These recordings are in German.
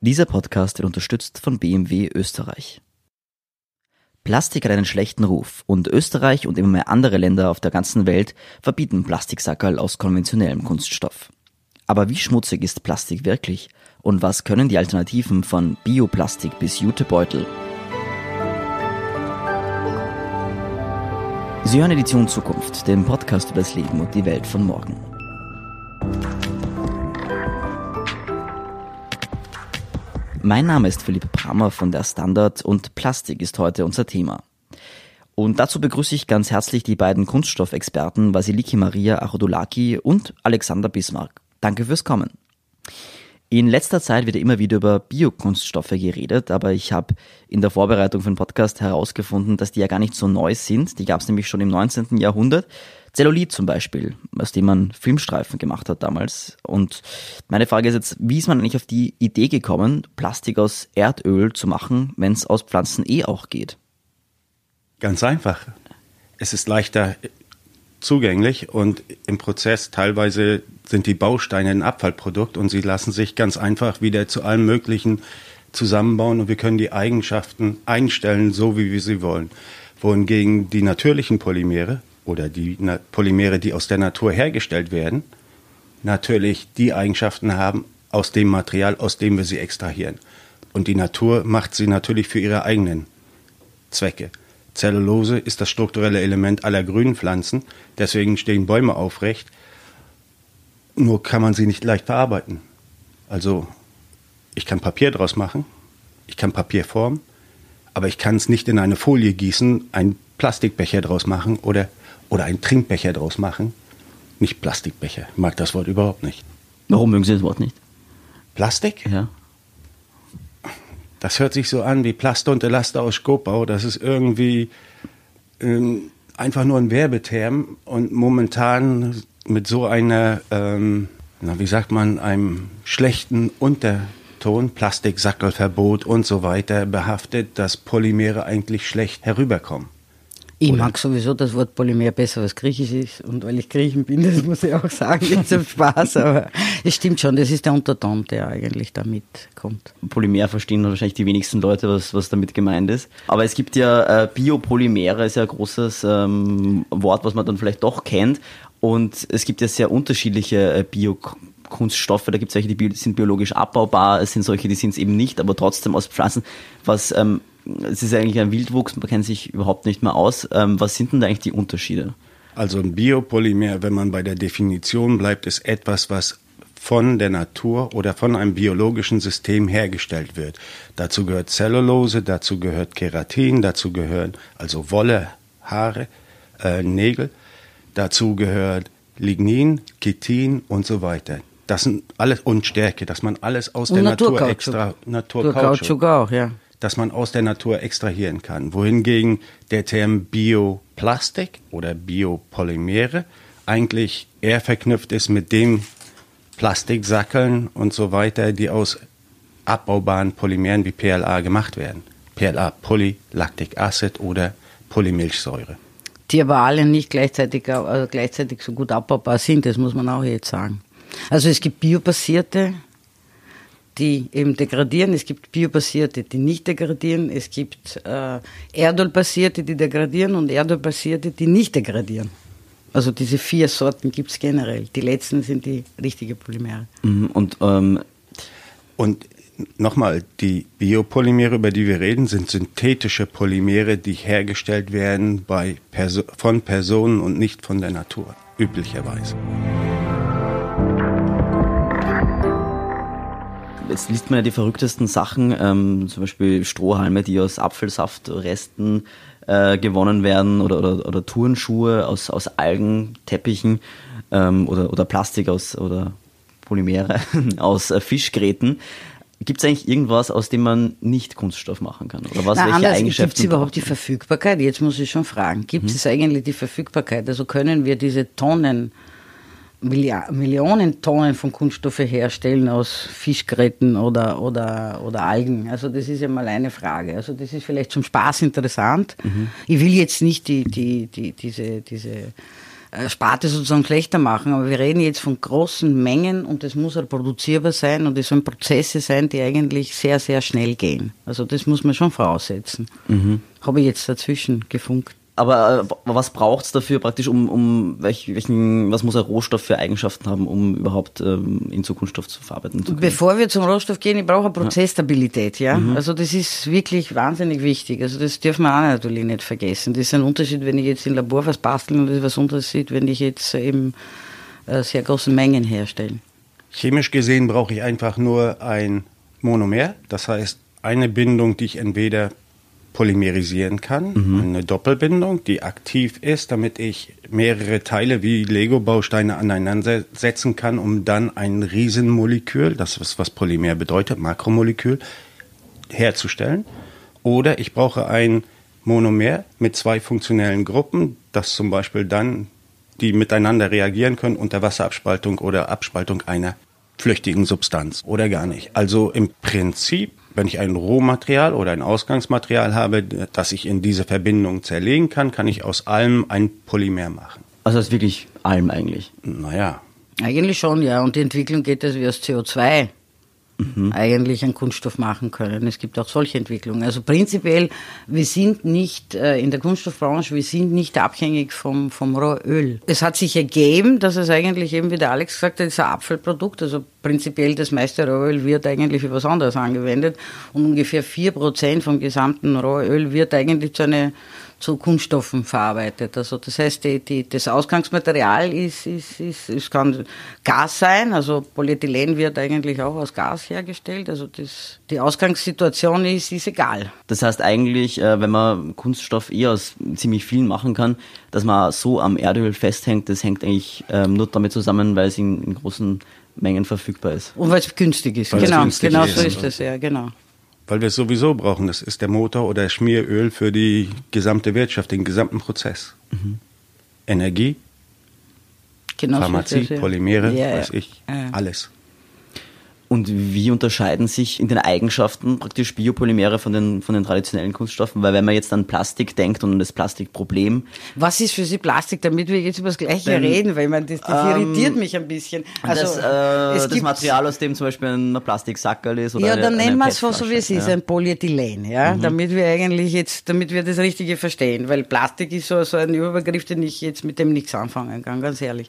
Dieser Podcast wird unterstützt von BMW Österreich. Plastik hat einen schlechten Ruf und Österreich und immer mehr andere Länder auf der ganzen Welt verbieten Plastiksackerl aus konventionellem Kunststoff. Aber wie schmutzig ist Plastik wirklich und was können die Alternativen von Bioplastik bis Jutebeutel? Sie hören Edition Zukunft, den Podcast über das Leben und die Welt von morgen. Mein Name ist Philipp Brammer von der Standard und Plastik ist heute unser Thema. Und dazu begrüße ich ganz herzlich die beiden Kunststoffexperten Vasiliki Maria Achodolaki und Alexander Bismarck. Danke fürs Kommen. In letzter Zeit wird immer wieder über Biokunststoffe geredet, aber ich habe in der Vorbereitung für den Podcast herausgefunden, dass die ja gar nicht so neu sind. Die gab es nämlich schon im 19. Jahrhundert. Zellulit zum Beispiel, aus dem man Filmstreifen gemacht hat damals. Und meine Frage ist jetzt, wie ist man eigentlich auf die Idee gekommen, Plastik aus Erdöl zu machen, wenn es aus Pflanzen eh auch geht? Ganz einfach. Es ist leichter zugänglich und im Prozess teilweise sind die Bausteine ein Abfallprodukt und sie lassen sich ganz einfach wieder zu allem Möglichen zusammenbauen und wir können die Eigenschaften einstellen, so wie wir sie wollen. Wohingegen die natürlichen Polymere, oder die Polymere, die aus der Natur hergestellt werden, natürlich die Eigenschaften haben aus dem Material, aus dem wir sie extrahieren. Und die Natur macht sie natürlich für ihre eigenen Zwecke. Zellulose ist das strukturelle Element aller grünen Pflanzen, deswegen stehen Bäume aufrecht, nur kann man sie nicht leicht verarbeiten. Also ich kann Papier draus machen, ich kann Papier formen, aber ich kann es nicht in eine Folie gießen, einen Plastikbecher draus machen oder oder einen Trinkbecher draus machen. Nicht Plastikbecher. Ich mag das Wort überhaupt nicht. Warum mögen Sie das Wort nicht? Plastik? Ja. Das hört sich so an wie Plaster und Elaster aus Skopau. Das ist irgendwie ähm, einfach nur ein Werbeterm und momentan mit so einer, ähm, na, wie sagt man, einem schlechten Unterton, Plastiksackelverbot und so weiter behaftet, dass Polymere eigentlich schlecht herüberkommen. Ich Oder? mag sowieso das Wort Polymer besser, was Griechisch ist. Und weil ich Griechen bin, das muss ich auch sagen, jetzt zum Spaß. Aber es stimmt schon, das ist der Unterton, der eigentlich damit kommt. Polymer verstehen wahrscheinlich die wenigsten Leute, was, was damit gemeint ist. Aber es gibt ja äh, Biopolymere, ist ja ein großes ähm, Wort, was man dann vielleicht doch kennt. Und es gibt ja sehr unterschiedliche äh, Bio Kunststoffe, da gibt es solche, die sind biologisch abbaubar, es sind solche, die sind es eben nicht, aber trotzdem aus Pflanzen. Was ähm, es ist eigentlich ein Wildwuchs, man kennt sich überhaupt nicht mehr aus. Ähm, was sind denn da eigentlich die Unterschiede? Also ein Biopolymer, wenn man bei der Definition bleibt, ist etwas, was von der Natur oder von einem biologischen System hergestellt wird. Dazu gehört Zellulose, dazu gehört Keratin, dazu gehören also Wolle, Haare, äh, Nägel, dazu gehört Lignin, Chitin und so weiter. Das sind alles und Stärke, dass man alles aus und der Natur extra Naturkautschuk auch, ja das man aus der Natur extrahieren kann. Wohingegen der Term Bioplastik oder Biopolymere eigentlich eher verknüpft ist mit dem Plastiksackeln und so weiter, die aus abbaubaren Polymeren wie PLA gemacht werden. PLA, Polylactic Acid oder Polymilchsäure. Die aber alle nicht gleichzeitig, also gleichzeitig so gut abbaubar sind, das muss man auch jetzt sagen. Also es gibt biobasierte die eben degradieren, es gibt biobasierte, die nicht degradieren, es gibt äh, Erdölbasierte, die degradieren und Erdölbasierte, die nicht degradieren. Also diese vier Sorten gibt es generell. Die letzten sind die richtigen Polymere. Mhm, und ähm, und nochmal, die Biopolymere, über die wir reden, sind synthetische Polymere, die hergestellt werden bei Perso von Personen und nicht von der Natur, üblicherweise. Jetzt liest man ja die verrücktesten Sachen, ähm, zum Beispiel Strohhalme, die aus Apfelsaftresten äh, gewonnen werden oder, oder, oder Turnschuhe aus, aus Algenteppichen ähm, oder, oder Plastik aus oder Polymere aus äh, Fischgräten. Gibt es eigentlich irgendwas, aus dem man nicht Kunststoff machen kann? Oder was, Na, welche Eigenschaften? Gibt es überhaupt die Verfügbarkeit? Jetzt muss ich schon fragen. Gibt es eigentlich die Verfügbarkeit? Also können wir diese Tonnen Millionen Tonnen von Kunststoffe herstellen aus Fischgräten oder, oder, oder Algen. Also das ist ja mal eine Frage. Also das ist vielleicht zum Spaß interessant. Mhm. Ich will jetzt nicht die, die, die, diese, diese äh, Sparte sozusagen schlechter machen, aber wir reden jetzt von großen Mengen und es muss reproduzierbar sein und es sollen Prozesse sein, die eigentlich sehr, sehr schnell gehen. Also das muss man schon voraussetzen. Mhm. Habe ich jetzt dazwischen gefunkt. Aber äh, was braucht es dafür praktisch, um, um welch, welchen, was muss ein Rohstoff für Eigenschaften haben, um überhaupt ähm, in Zukunftsstoff zu verarbeiten zu können? Bevor wir zum Rohstoff gehen, ich brauche eine Prozessstabilität, ja. Mhm. Also das ist wirklich wahnsinnig wichtig. Also das dürfen wir auch natürlich nicht vergessen. Das ist ein Unterschied, wenn ich jetzt im Labor was basteln und das ist was Unterschied, wenn ich jetzt eben äh, sehr große Mengen herstelle. Chemisch gesehen brauche ich einfach nur ein Monomer, das heißt eine Bindung, die ich entweder polymerisieren kann. Mhm. Eine Doppelbindung, die aktiv ist, damit ich mehrere Teile wie Lego-Bausteine aneinander setzen kann, um dann ein Riesenmolekül, das ist was Polymer bedeutet, Makromolekül, herzustellen. Oder ich brauche ein Monomer mit zwei funktionellen Gruppen, das zum Beispiel dann die miteinander reagieren können unter Wasserabspaltung oder Abspaltung einer flüchtigen Substanz oder gar nicht. Also im Prinzip wenn ich ein Rohmaterial oder ein Ausgangsmaterial habe, das ich in diese Verbindung zerlegen kann, kann ich aus allem ein Polymer machen. Also aus wirklich allem eigentlich? Naja. Eigentlich schon, ja. Und die Entwicklung geht das wie aus CO2 mhm. eigentlich einen Kunststoff machen können. Es gibt auch solche Entwicklungen. Also prinzipiell, wir sind nicht äh, in der Kunststoffbranche, wir sind nicht abhängig vom, vom Rohöl. Es hat sich ergeben, dass es eigentlich eben, wie der Alex gesagt hat, ist ein Abfallprodukt. Also prinzipiell das meiste Rohöl wird eigentlich für was anderes angewendet und ungefähr 4% vom gesamten Rohöl wird eigentlich zu einer zu Kunststoffen verarbeitet. Also das heißt, die, die, das Ausgangsmaterial ist, ist, ist, es kann Gas sein, also Polyethylen wird eigentlich auch aus Gas hergestellt. Also das, die Ausgangssituation ist, ist egal. Das heißt eigentlich, äh, wenn man Kunststoff eher aus ziemlich vielen machen kann, dass man so am Erdöl festhängt, das hängt eigentlich ähm, nur damit zusammen, weil es in, in großen Mengen verfügbar ist. Und weil es günstig ist. Weil genau, günstig genau ist. so ist es, ja, genau weil wir es sowieso brauchen. Das ist der Motor oder Schmieröl für die gesamte Wirtschaft, den gesamten Prozess. Mhm. Energie, genau Pharmazie, Polymere, ja, weiß ich, ja. alles. Und wie unterscheiden sich in den Eigenschaften praktisch Biopolymere von den, von den traditionellen Kunststoffen? Weil wenn man jetzt an Plastik denkt und an das Plastikproblem. Was ist für Sie Plastik, damit wir jetzt über das Gleiche Denn, reden? Weil man, das, das ähm, irritiert mich ein bisschen. Also, das, äh, das Material, aus dem zum Beispiel ein Plastiksackerl ist oder Ja, dann nennen wir es so, wie es ist, ja. ein Polyethylen, ja? Mhm. Damit wir eigentlich jetzt, damit wir das Richtige verstehen. Weil Plastik ist so, so ein Überbegriff, den ich jetzt mit dem nichts anfangen kann, ganz ehrlich.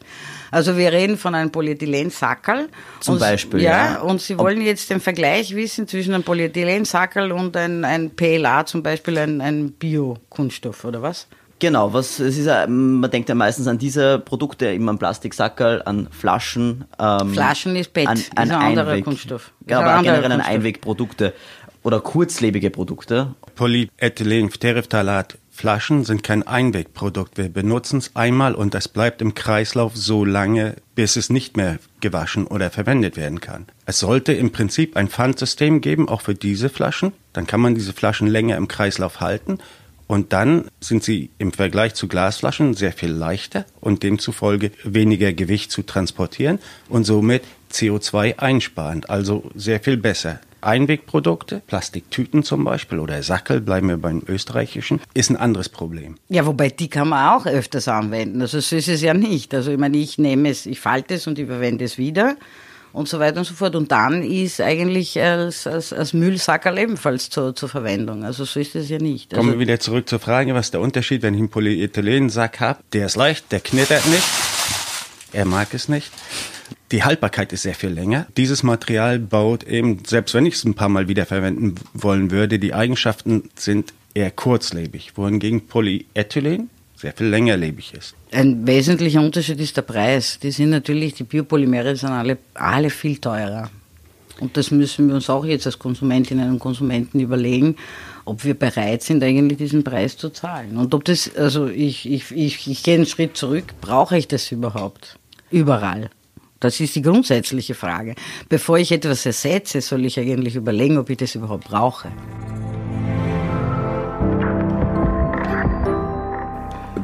Also wir reden von einem Polyethylensackerl. Zum und, Beispiel, ja. ja und Sie wollen jetzt den Vergleich wissen zwischen einem Polyethylensackerl und ein, ein PLA, zum Beispiel ein, ein Bio-Kunststoff, oder was? Genau, was es ist, man denkt ja meistens an diese Produkte, immer an Plastiksackerl, an Flaschen. Ähm, Flaschen ist PET, an, an ist ein anderer Einweg, Kunststoff. Ja, aber generell an Einwegprodukte oder kurzlebige Produkte. Polyethylen, Terephthalat, Flaschen sind kein Einwegprodukt. Wir benutzen es einmal und es bleibt im Kreislauf so lange, bis es nicht mehr gewaschen oder verwendet werden kann. Es sollte im Prinzip ein Pfandsystem geben, auch für diese Flaschen. Dann kann man diese Flaschen länger im Kreislauf halten und dann sind sie im Vergleich zu Glasflaschen sehr viel leichter und demzufolge weniger Gewicht zu transportieren und somit CO2 einsparend, also sehr viel besser. Einwegprodukte, Plastiktüten zum Beispiel oder Sackel, bleiben wir beim österreichischen, ist ein anderes Problem. Ja, wobei die kann man auch öfters anwenden. Also so ist es ja nicht. Also ich meine, ich nehme es, ich falte es und ich verwende es wieder und so weiter und so fort. Und dann ist eigentlich als, als, als Müllsackerl ebenfalls zur, zur Verwendung. Also so ist es ja nicht. Kommen also, wir wieder zurück zur Frage, was ist der Unterschied, wenn ich einen Polyethylensack habe? Der ist leicht, der knittert nicht, er mag es nicht. Die Haltbarkeit ist sehr viel länger. Dieses Material baut eben, selbst wenn ich es ein paar Mal wiederverwenden wollen würde, die Eigenschaften sind eher kurzlebig, wohingegen Polyethylen sehr viel längerlebig ist. Ein wesentlicher Unterschied ist der Preis. Die sind natürlich, die Biopolymere sind alle, alle viel teurer. Und das müssen wir uns auch jetzt als Konsumentinnen und Konsumenten überlegen, ob wir bereit sind, eigentlich diesen Preis zu zahlen. Und ob das, also ich, ich, ich, ich gehe einen Schritt zurück, brauche ich das überhaupt? Überall. Das ist die grundsätzliche Frage. Bevor ich etwas ersetze, soll ich eigentlich überlegen, ob ich das überhaupt brauche.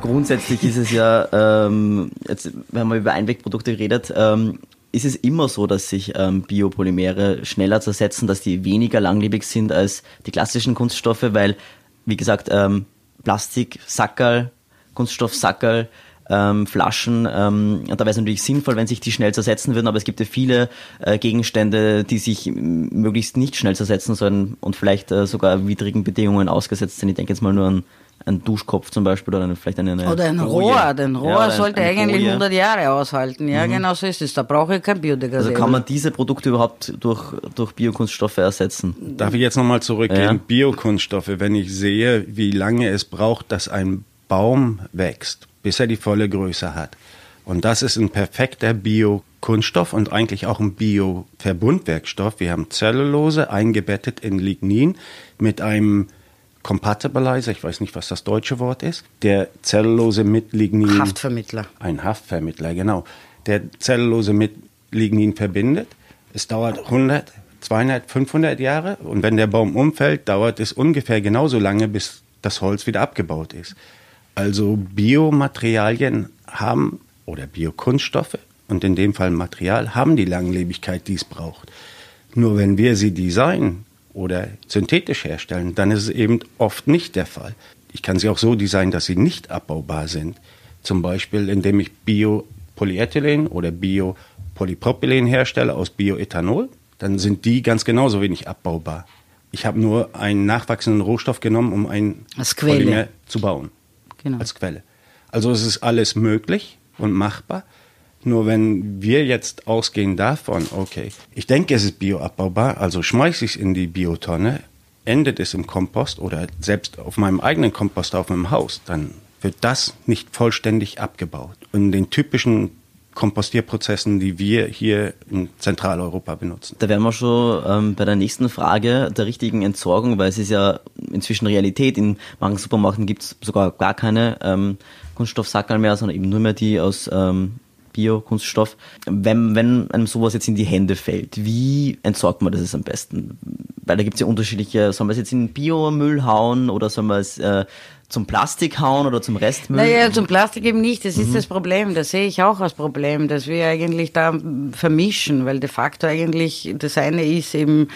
Grundsätzlich ist es ja, ähm, jetzt, wenn man über Einwegprodukte redet, ähm, ist es immer so, dass sich ähm, Biopolymere schneller zersetzen, dass die weniger langlebig sind als die klassischen Kunststoffe, weil, wie gesagt, ähm, Plastik, Sackerl, Kunststoff, Sackerl, ähm, Flaschen. Ähm, und da wäre es natürlich sinnvoll, wenn sich die schnell zersetzen würden, aber es gibt ja viele äh, Gegenstände, die sich möglichst nicht schnell zersetzen sollen und vielleicht äh, sogar widrigen Bedingungen ausgesetzt sind. Ich denke jetzt mal nur an ein Duschkopf zum Beispiel oder eine, vielleicht eine, eine Oder ein Boje. Rohr. Den Rohr Ja, sollte eine eigentlich Boje. 100 Jahre aushalten. Ja, genau so ist es. Da brauche ich kein Biodegradable. Also kann man diese Produkte überhaupt durch, durch Biokunststoffe ersetzen? Darf ich jetzt nochmal zurückgehen? Ja. Biokunststoffe, wenn ich sehe, wie lange es braucht, dass ein Baum wächst, bis er die volle Größe hat. Und das ist ein perfekter Biokunststoff und eigentlich auch ein Bioverbundwerkstoff. Wir haben Zellulose eingebettet in Lignin mit einem Compatibilizer, ich weiß nicht, was das deutsche Wort ist, der Zellulose mit Lignin Haftvermittler. ein Haftvermittler, genau. Der Zellulose mit Lignin verbindet. Es dauert 100, 200, 500 Jahre und wenn der Baum umfällt, dauert es ungefähr genauso lange, bis das Holz wieder abgebaut ist. Also Biomaterialien haben oder Biokunststoffe und in dem Fall Material haben die Langlebigkeit, die es braucht. Nur wenn wir sie designen oder synthetisch herstellen, dann ist es eben oft nicht der Fall. Ich kann sie auch so designen, dass sie nicht abbaubar sind. Zum Beispiel, indem ich Biopolyethylen oder Biopolypropylen herstelle aus Bioethanol, dann sind die ganz genauso wenig abbaubar. Ich habe nur einen nachwachsenden Rohstoff genommen, um ein. Polymer zu bauen Genau. als Quelle. Also es ist alles möglich und machbar. Nur wenn wir jetzt ausgehen davon, okay, ich denke, es ist bioabbaubar, also schmeiße ich es in die Biotonne, endet es im Kompost oder selbst auf meinem eigenen Kompost auf meinem Haus, dann wird das nicht vollständig abgebaut. Und den typischen Kompostierprozessen, die wir hier in Zentraleuropa benutzen. Da wären wir schon ähm, bei der nächsten Frage der richtigen Entsorgung, weil es ist ja inzwischen Realität. In manchen Supermärkten gibt es sogar gar keine ähm, Kunststoffsackerl mehr, sondern eben nur mehr die aus ähm, Bio-Kunststoff. Wenn, wenn einem sowas jetzt in die Hände fällt, wie entsorgt man das jetzt am besten? Weil da gibt es ja unterschiedliche, soll man es jetzt in Biomüll hauen oder soll man es äh, zum Plastik hauen oder zum Restmüll? Naja, zum Plastik eben nicht. Das ist das Problem. Das sehe ich auch als Problem, dass wir eigentlich da vermischen, weil de facto eigentlich das eine ist eben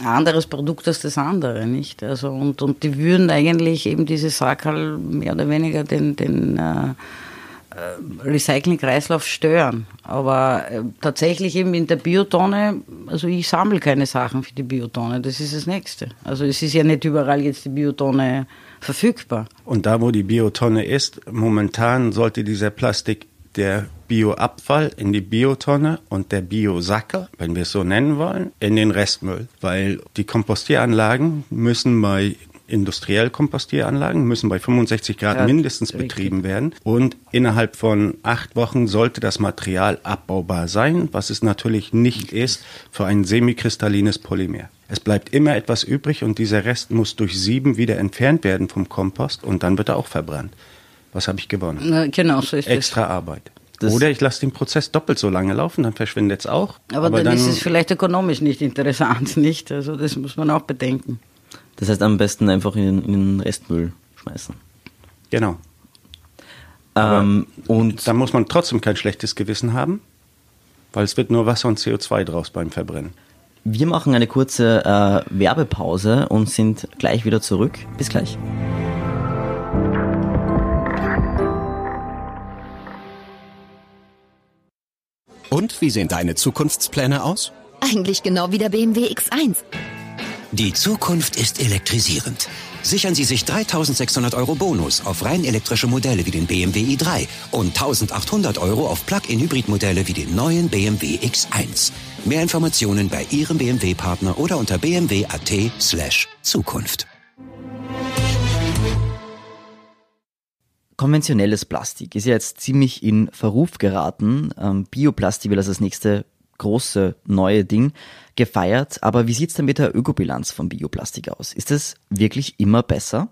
ein anderes Produkt als das andere, nicht? Also und, und die würden eigentlich eben diese Sackerl mehr oder weniger den, den äh, äh, Recycling-Kreislauf stören. Aber äh, tatsächlich eben in der Biotonne, also ich sammle keine Sachen für die Biotonne, das ist das Nächste. Also es ist ja nicht überall jetzt die Biotonne verfügbar. Und da, wo die Biotonne ist, momentan sollte dieser Plastik der Bioabfall in die Biotonne und der Biosackel, wenn wir es so nennen wollen, in den Restmüll. Weil die Kompostieranlagen müssen bei industriell Kompostieranlagen müssen bei 65 Grad Ja, mindestens richtig. betrieben werden und innerhalb von acht Wochen sollte das Material abbaubar sein, was es natürlich nicht ist für ein semikristallines Polymer. Es bleibt immer etwas übrig und dieser Rest muss durch Sieben wieder entfernt werden vom Kompost und dann wird er auch verbrannt. Was habe ich gewonnen? Na, genau, so ist. Extra Arbeit. Das- Oder ich lasse den Prozess doppelt so lange laufen, dann verschwindet es auch. Aber, dann, ist es vielleicht ökonomisch nicht interessant, nicht? Also das muss man auch bedenken. Das heißt am besten einfach in, in den Restmüll schmeißen. Genau. Ähm, und Da muss man trotzdem kein schlechtes Gewissen haben, weil es wird nur Wasser und CO2 draus beim Verbrennen. Wir machen eine kurze äh, Werbepause und sind gleich wieder zurück. Bis gleich. Und wie sehen deine Zukunftspläne aus? Eigentlich genau wie der BMW X1. Die Zukunft ist elektrisierend. Sichern Sie sich 3600 Euro Bonus auf rein elektrische Modelle wie den BMW i3 und 1800 Euro auf Plug-in-Hybrid-Modelle wie den neuen BMW X1. Mehr Informationen bei Ihrem BMW-Partner oder unter bmw.at slash Zukunft. Konventionelles Plastik ist ja jetzt ziemlich in Verruf geraten. Ähm, Bioplastik wird als das nächste große neue Ding gefeiert. Aber wie sieht's denn mit der Ökobilanz von Bioplastik aus? Ist es wirklich immer besser?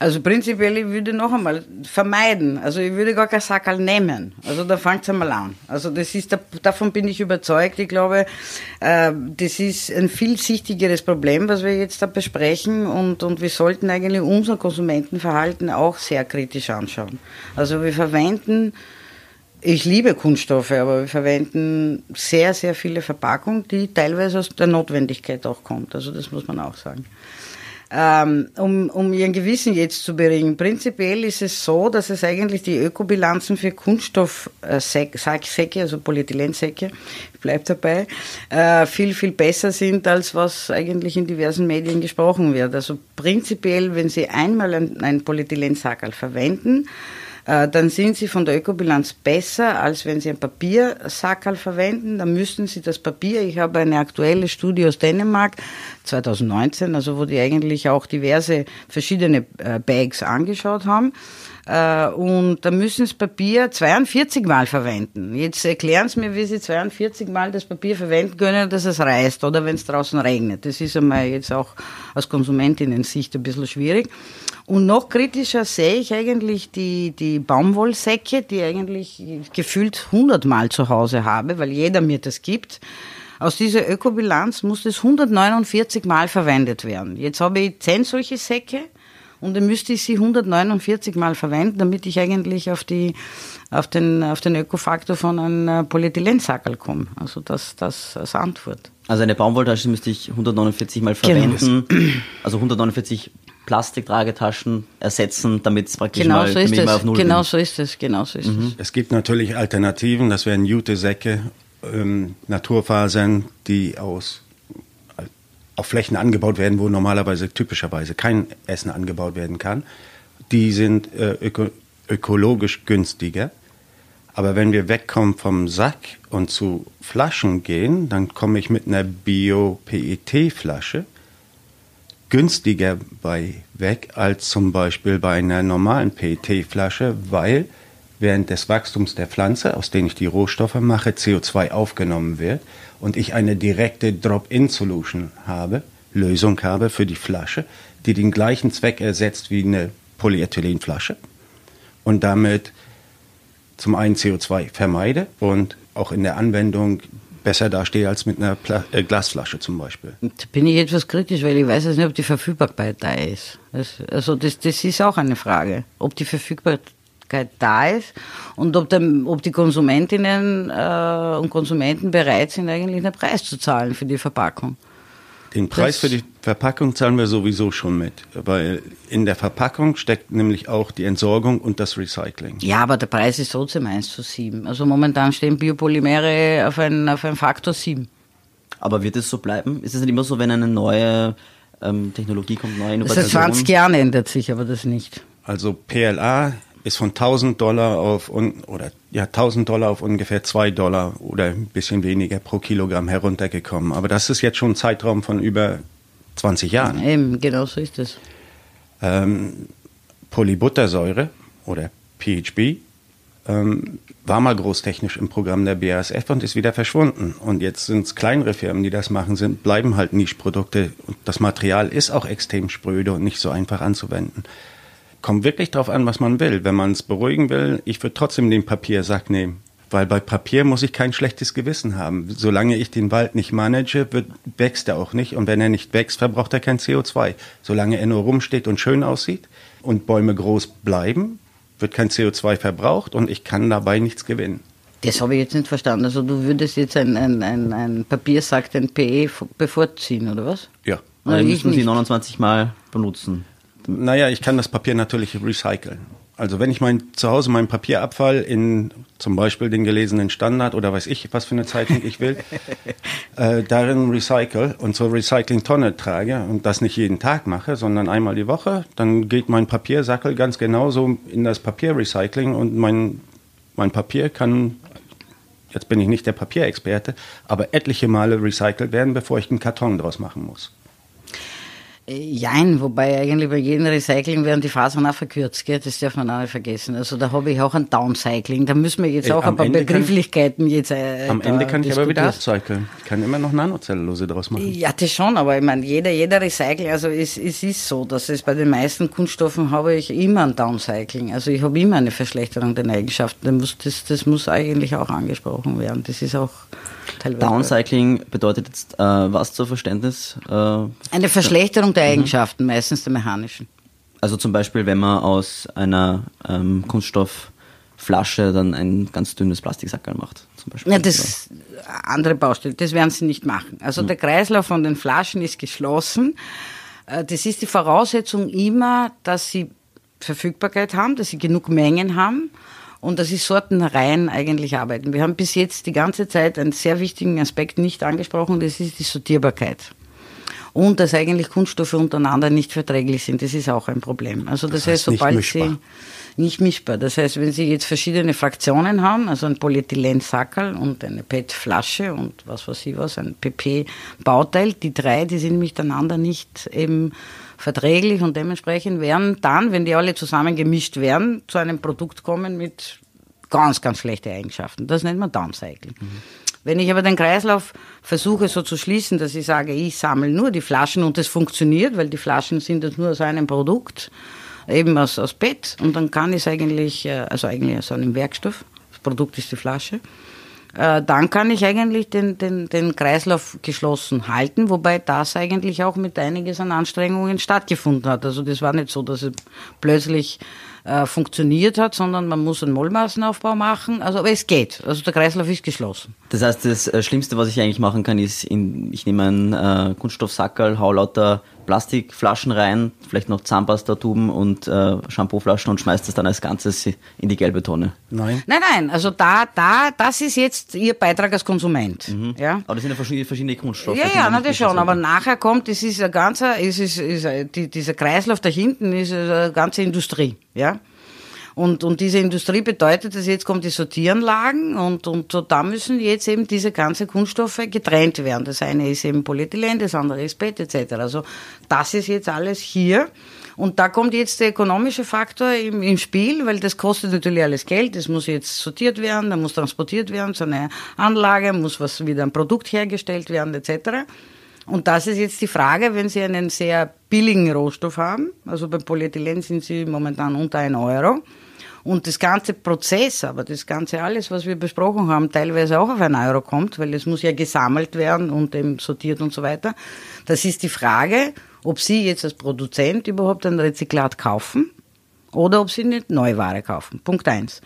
Also prinzipiell, ich würde noch einmal vermeiden. Also ich würde gar kein Sackerl nehmen. Also da fängt es einmal an. Also das ist, davon bin ich überzeugt. Ich glaube, äh, das ist ein vielsichtigeres Problem, was wir jetzt da besprechen. Und, und wir sollten eigentlich unser Konsumentenverhalten auch sehr kritisch anschauen. Also wir verwenden ich liebe Kunststoffe, aber wir verwenden sehr, sehr viele Verpackungen, die teilweise aus der Notwendigkeit auch kommt. Also das muss man auch sagen. Ähm, um, um Ihren Gewissen jetzt zu beruhigen. Prinzipiell ist es so, dass es eigentlich die Ökobilanzen für Kunststoffsäcke, also Polyethylensäcke, bleibt dabei, äh, viel, viel besser sind, als was eigentlich in diversen Medien gesprochen wird. Also prinzipiell, wenn Sie einmal ein, ein Polyethylensackerl verwenden, äh, dann sind sie von der Ökobilanz besser, als wenn sie ein Papiersackerl verwenden. Dann müssten sie das Papier, ich habe eine aktuelle Studie aus Dänemark, 2019, also wo die eigentlich auch diverse verschiedene äh, Bags angeschaut haben. Äh, und da müssen sie Papier 42 Mal verwenden. Jetzt erklären Sie mir, wie Sie 42 Mal das Papier verwenden können, dass es reißt oder wenn es draußen regnet. Das ist einmal jetzt auch aus Konsumentinnen-Sicht ein bisschen schwierig. Und noch kritischer sehe ich eigentlich die, die Baumwollsäcke, die eigentlich gefühlt 100 Mal zu Hause habe, weil jeder mir das gibt. Aus dieser Ökobilanz muss das 149 Mal verwendet werden. Jetzt habe ich 10 solche Säcke und dann müsste ich sie 149 Mal verwenden, damit ich eigentlich auf, die, auf den, auf den Ökofaktor von einem Polyethylensackerl komme. Also das, das als Antwort. Also eine Baumwolltasche müsste ich 149 Mal genau. verwenden. Genau. Also 149 Plastiktragetaschen ersetzen, damit es praktisch genau mal, so ist mal auf Null Genau bin. so ist es, genau so ist mhm. es. Es gibt natürlich Alternativen, das wären Jute-Säcke, ähm, Naturfasern, die aus auf Flächen angebaut werden, wo normalerweise typischerweise kein Essen angebaut werden kann. Die sind äh, öko ökologisch günstiger. Aber wenn wir wegkommen vom Sack und zu Flaschen gehen, dann komme ich mit einer Bio-PET-Flasche günstiger bei weg als zum Beispiel bei einer normalen PET-Flasche, weil während des Wachstums der Pflanze, aus denen ich die Rohstoffe mache, CO2 aufgenommen wird und ich eine direkte Drop-in-Solution habe, Lösung habe für die Flasche, die den gleichen Zweck ersetzt wie eine Polyethylenflasche und damit zum einen CO2 vermeide und auch in der Anwendung besser dastehe als mit einer Pla äh, Glasflasche zum Beispiel. Da bin ich etwas kritisch, weil ich weiß nicht, ob die Verfügbarkeit da ist. Das, also das, das ist auch eine Frage, ob die Verfügbarkeit da ist und ob, der, ob die Konsumentinnen äh, und Konsumenten bereit sind, eigentlich einen Preis zu zahlen für die Verpackung. Den Preis für die Verpackung zahlen wir sowieso schon mit, weil in der Verpackung steckt nämlich auch die Entsorgung und das Recycling. Ja, aber der Preis ist trotzdem 1 zu 7. Also momentan stehen Biopolymere auf einen, auf einen Faktor 7. Aber wird es so bleiben? Ist es nicht immer so, wenn eine neue ähm, Technologie kommt, neue Innovation? Seit 20 Jahren ändert sich aber das nicht. Also PLA ist von 1000 Dollar auf oder ja 1000 Dollar auf ungefähr 2 Dollar oder ein bisschen weniger pro Kilogramm heruntergekommen. Aber das ist jetzt schon ein Zeitraum von über 20 Jahren. Eben, genau so ist es. Ähm, Polybuttersäure oder PHB ähm, war mal großtechnisch im Programm der BASF und ist wieder verschwunden. Und jetzt sind es kleinere Firmen, die das machen, sind, bleiben halt Nischprodukte. Und das Material ist auch extrem spröde und nicht so einfach anzuwenden kommt wirklich darauf an, was man will. Wenn man es beruhigen will, ich würde trotzdem den Papiersack nehmen. Weil bei Papier muss ich kein schlechtes Gewissen haben. Solange ich den Wald nicht manage, wird, wächst er auch nicht. Und wenn er nicht wächst, verbraucht er kein CO2. Solange er nur rumsteht und schön aussieht und Bäume groß bleiben, wird kein CO2 verbraucht und ich kann dabei nichts gewinnen. Das habe ich jetzt nicht verstanden. Also du würdest jetzt ein, ein, ein, ein Papiersack, den PE bevorziehen, oder was? Ja. Oder müssen Sie 29 Mal benutzen. Naja, ich kann das Papier natürlich recyceln. Also wenn ich mein, zu Hause meinen Papierabfall in zum Beispiel den gelesenen Standard oder weiß ich, was für eine Zeitung ich will, äh, darin recycle und zur Recycling-Tonne trage und das nicht jeden Tag mache, sondern einmal die Woche, dann geht mein Papiersackel ganz genauso in das Papierrecycling und mein, mein Papier kann, jetzt bin ich nicht der Papierexperte, aber etliche Male recycelt werden, bevor ich einen Karton draus machen muss. Jein, wobei eigentlich bei jedem Recycling werden die Fasern auch verkürzt, gell? das darf man auch nicht vergessen. Also da habe ich auch ein Downcycling, da müssen wir jetzt auch am ein paar Ende Begrifflichkeiten kann, jetzt äh, Am Ende kann ich aber wieder upcyclen. Ich kann immer noch Nanozellulose draus machen. Ja, das schon, aber ich meine, jeder, jeder Recycling, also es, es ist so, dass es bei den meisten Kunststoffen habe ich immer ein Downcycling. Also ich habe immer eine Verschlechterung der Eigenschaften. Das muss, das, das muss eigentlich auch angesprochen werden. Das ist auch teilweise. Downcycling bedeutet jetzt äh, was zur Verständnis? Äh, Eine Verschlechterung der. Eigenschaften, mhm. meistens der mechanischen. Also zum Beispiel, wenn man aus einer ähm, Kunststoffflasche dann ein ganz dünnes Plastiksackerl macht. Zum Beispiel. Ja, das andere Baustelle, das werden sie nicht machen. Also mhm. der Kreislauf von den Flaschen ist geschlossen. Äh, das ist die Voraussetzung immer, dass sie Verfügbarkeit haben, dass sie genug Mengen haben und dass sie sortenrein eigentlich arbeiten. Wir haben bis jetzt die ganze Zeit einen sehr wichtigen Aspekt nicht angesprochen, das ist die Sortierbarkeit. Und dass eigentlich Kunststoffe untereinander nicht verträglich sind, das ist auch ein Problem. Also das, das heißt, heißt sobald sie nicht mischbar. Das heißt, wenn Sie jetzt verschiedene Fraktionen haben, also ein Polyethylen-Sackerl und eine PET-Flasche und was weiß ich was, ein PP-Bauteil, die drei, die sind miteinander nicht eben verträglich und dementsprechend werden dann, wenn die alle zusammen gemischt werden, zu einem Produkt kommen mit ganz, ganz schlechten Eigenschaften. Das nennt man Downcycling. Mhm. Wenn ich aber den Kreislauf versuche so zu schließen, dass ich sage, ich sammle nur die Flaschen und das funktioniert, weil die Flaschen sind jetzt nur aus einem Produkt, eben aus, aus PET und dann kann ich es eigentlich, äh, also eigentlich aus einem Werkstoff, das Produkt ist die Flasche, äh, dann kann ich eigentlich den, den, den Kreislauf geschlossen halten, wobei das eigentlich auch mit einiges an Anstrengungen stattgefunden hat. Also das war nicht so, dass es plötzlich äh, funktioniert hat, sondern man muss einen Mollmassenaufbau machen. Also, aber es geht. Also der Kreislauf ist geschlossen. Das heißt, das äh, Schlimmste, was ich eigentlich machen kann, ist, ich nehme einen äh, Kunststoffsackerl, hau lauter Plastikflaschen rein, vielleicht noch Zahnpastatuben und äh, Shampooflaschen und schmeißt das dann als Ganzes in die gelbe Tonne. Nein. Nein, nein, also da, da, das ist jetzt Ihr Beitrag als Konsument. Mhm. Ja? Aber das sind ja verschiedene, verschiedene Kunststoffe. Ja, ja, na, das schon, aber nachher kommt, es ist ein ganzer, es ist, ist, die, dieser Kreislauf da hinten ist eine ganze Industrie, ja. Und, und diese Industrie bedeutet, dass jetzt kommt die Sortieranlagen und, und da müssen jetzt eben diese ganzen Kunststoffe getrennt werden. Das eine ist eben Polyethylen, das andere ist PET etc. Also das ist jetzt alles hier. Und da kommt jetzt der ökonomische Faktor im, im Spiel, weil das kostet natürlich alles Geld. Das muss jetzt sortiert werden, da muss transportiert werden, so eine Anlage, muss was wieder ein Produkt hergestellt werden etc. Und das ist jetzt die Frage, wenn Sie einen sehr billigen Rohstoff haben, also beim Polyethylen sind Sie momentan unter 1 Euro, und das ganze Prozess, aber das ganze alles, was wir besprochen haben, teilweise auch auf ein Euro kommt, weil es muss ja gesammelt werden und eben sortiert und so weiter. Das ist die Frage, ob Sie jetzt als Produzent überhaupt ein Rezyklat kaufen oder ob Sie nicht Neuware kaufen. Punkt eins.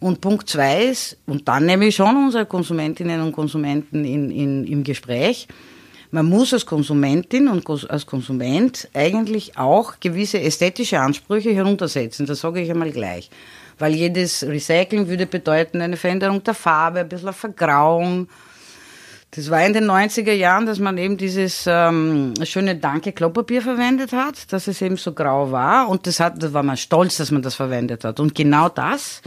Und Punkt zwei ist, und dann nehme ich schon unsere Konsumentinnen und Konsumenten in, in, im Gespräch, man muss als Konsumentin und als Konsument eigentlich auch gewisse ästhetische Ansprüche heruntersetzen. Das sage ich einmal gleich. Weil jedes Recycling würde bedeuten eine Veränderung der Farbe, ein bisschen Vergrauung. Das war in den 90er Jahren, dass man eben dieses ähm, schöne Danke Klopapier verwendet hat, dass es eben so grau war. Und das, hat, das war man stolz, dass man das verwendet hat. Und genau das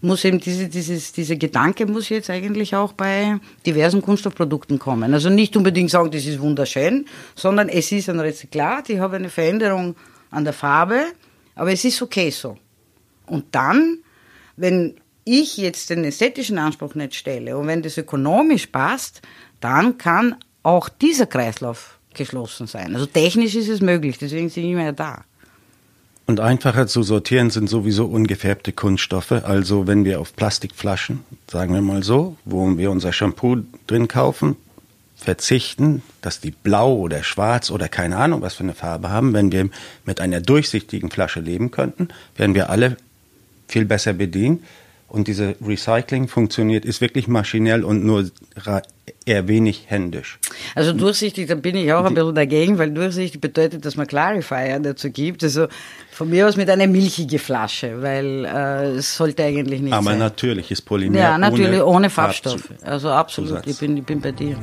muss eben diese, dieses, dieser Gedanke muss jetzt eigentlich auch bei diversen Kunststoffprodukten kommen. Also nicht unbedingt sagen, das ist wunderschön, sondern es ist ein Rezyklat, ich habe eine Veränderung an der Farbe, aber es ist okay so. Und dann, wenn ich jetzt den ästhetischen Anspruch nicht stelle und wenn das ökonomisch passt, dann kann auch dieser Kreislauf geschlossen sein. Also technisch ist es möglich, deswegen sind wir ja da. Und einfacher zu sortieren sind sowieso ungefärbte Kunststoffe. Also wenn wir auf Plastikflaschen, sagen wir mal so, wo wir unser Shampoo drin kaufen, verzichten, dass die blau oder schwarz oder keine Ahnung was für eine Farbe haben. Wenn wir mit einer durchsichtigen Flasche leben könnten, wären wir alle viel besser bedient. Und diese Recycling funktioniert, ist wirklich maschinell und nur eher wenig händisch. Also durchsichtig, da bin ich auch ein bisschen dagegen, weil durchsichtig bedeutet, dass man Clarifier dazu gibt. Also von mir aus mit einer milchige Flasche, weil äh, es sollte eigentlich nicht Aber sein. Aber natürliches Polymer. Ja, natürlich ohne, ohne Farbstoffe. Also absolut, ich bin, ich bin bei dir.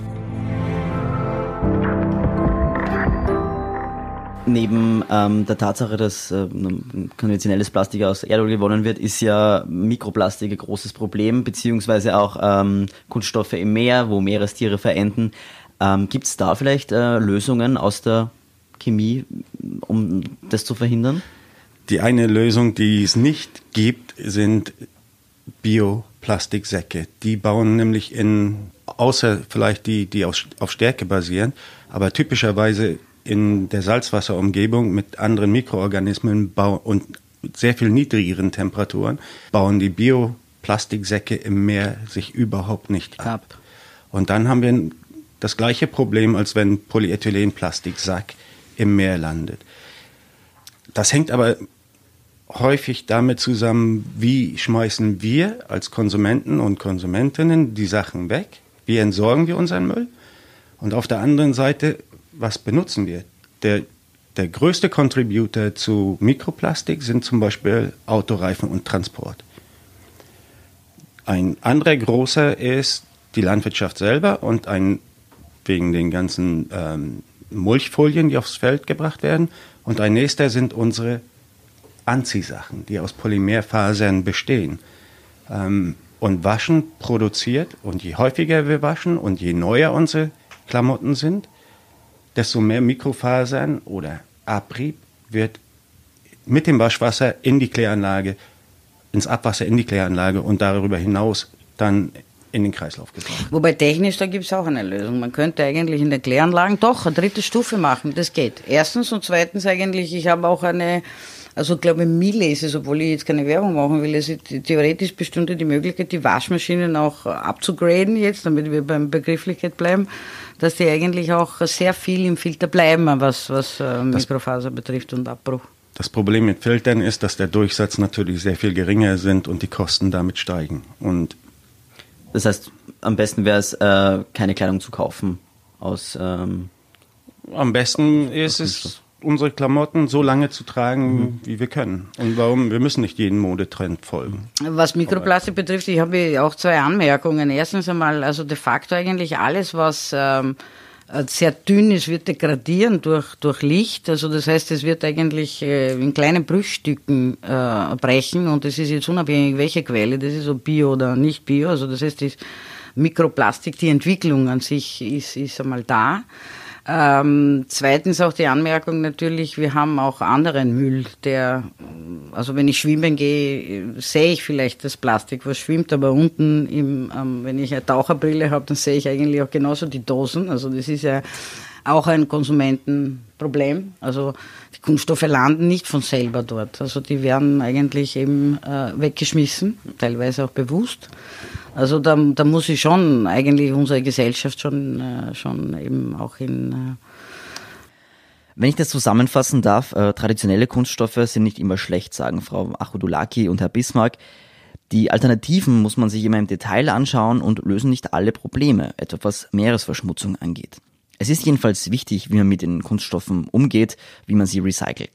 Neben ähm, der Tatsache, dass äh, konventionelles Plastik aus Erdöl gewonnen wird, ist ja Mikroplastik ein großes Problem, beziehungsweise auch ähm, Kunststoffe im Meer, wo Meerestiere verenden. Ähm, Gibt es da vielleicht äh, Lösungen aus der Chemie, um das zu verhindern? Die eine Lösung, die es nicht gibt, sind Bioplastiksäcke. Die bauen nämlich in, außer vielleicht die, die auf, auf Stärke basieren, aber typischerweise in der Salzwasserumgebung mit anderen Mikroorganismen und sehr viel niedrigeren Temperaturen bauen die Bioplastiksäcke im Meer sich überhaupt nicht ab. ab. Und dann haben wir das gleiche Problem, als wenn Polyethylenplastiksack im Meer landet. Das hängt aber häufig damit zusammen, wie schmeißen wir als Konsumenten und Konsumentinnen die Sachen weg? Wie entsorgen wir unseren Müll? Und auf der anderen Seite, was benutzen wir? Der der größte Contributor zu Mikroplastik sind zum Beispiel Autoreifen und Transport. Ein anderer großer ist die Landwirtschaft selber und ein wegen den ganzen ähm, Mulchfolien, die aufs Feld gebracht werden. Und ein nächster sind unsere Anziehsachen, die aus Polymerfasern bestehen. Ähm, und Waschen produziert, und je häufiger wir waschen und je neuer unsere Klamotten sind, desto mehr Mikrofasern oder Abrieb wird mit dem Waschwasser in die Kläranlage, ins Abwasser in die Kläranlage und darüber hinaus dann in den Kreislauf gebracht. Wobei technisch, da gibt es auch eine Lösung. Man könnte eigentlich in den Kläranlagen doch eine dritte Stufe machen, das geht. Erstens und zweitens eigentlich, ich habe auch eine, also glaube Miele ist es, obwohl ich jetzt keine Werbung machen will, es ist theoretisch bestünde die Möglichkeit, die Waschmaschinen auch abzugraden jetzt, damit wir beim Begrifflichkeit bleiben, dass die eigentlich auch sehr viel im Filter bleiben, was, was äh, Mikrofaser betrifft und Abbruch. Das Problem mit Filtern ist, dass der Durchsatz natürlich sehr viel geringer sind und die Kosten damit steigen. Und das heißt, am besten wäre es, äh, keine Kleidung zu kaufen aus. Ähm, am besten ist es, unsere Klamotten so lange zu tragen, mhm. wie wir können. Und warum? Wir müssen nicht jeden Modetrend folgen. Was Mikroplastik betrifft, ich habe auch zwei Anmerkungen. Erstens einmal, also de facto eigentlich alles, was ähm, äh, sehr dünn ist, wird degradieren durch, durch Licht. Also das heißt, es wird eigentlich äh, in kleinen Brüchstücken äh, brechen und das ist jetzt unabhängig, welche Quelle, das ist so Bio oder nicht Bio. Also das heißt, das Mikroplastik, die Entwicklung an sich ist, ist einmal da. Ähm, zweitens auch die Anmerkung natürlich, wir haben auch anderen Müll, der, also wenn ich schwimmen gehe, sehe ich vielleicht das Plastik, was schwimmt, aber unten, im, ähm, wenn ich eine Taucherbrille habe, dann sehe ich eigentlich auch genauso die Dosen. Also das ist ja auch ein Konsumentenproblem. Also die Kunststoffe landen nicht von selber dort. Also die werden eigentlich eben äh, weggeschmissen, teilweise auch bewusst. Also da, da muss ich schon eigentlich unsere Gesellschaft schon, äh, schon eben auch in äh wenn ich das zusammenfassen darf, äh, traditionelle Kunststoffe sind nicht immer schlecht, sagen Frau Achodulaki und Herr Bismarck. Die Alternativen muss man sich immer im Detail anschauen und lösen nicht alle Probleme, etwa was Meeresverschmutzung angeht. Es ist jedenfalls wichtig, wie man mit den Kunststoffen umgeht, wie man sie recycelt.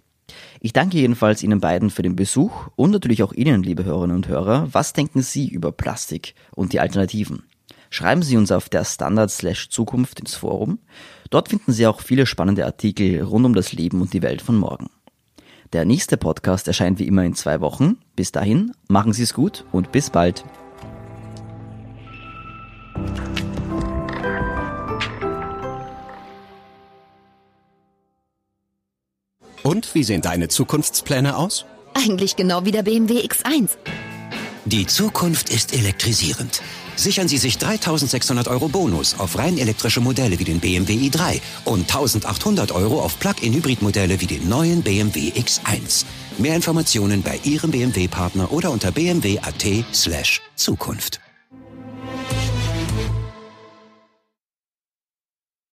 Ich danke jedenfalls Ihnen beiden für den Besuch und natürlich auch Ihnen, liebe Hörerinnen und Hörer. Was denken Sie über Plastik und die Alternativen? Schreiben Sie uns auf der Standard Zukunft ins Forum. Dort finden Sie auch viele spannende Artikel rund um das Leben und die Welt von morgen. Der nächste Podcast erscheint wie immer in zwei Wochen. Bis dahin, machen Sie es gut und bis bald. Und wie sehen deine Zukunftspläne aus? Eigentlich genau wie der BMW X1. Die Zukunft ist elektrisierend. Sichern Sie sich 3600 Euro Bonus auf rein elektrische Modelle wie den BMW i3 und 1800 Euro auf Plug-in-Hybrid-Modelle wie den neuen BMW X1. Mehr Informationen bei Ihrem BMW-Partner oder unter bmw.at slash Zukunft.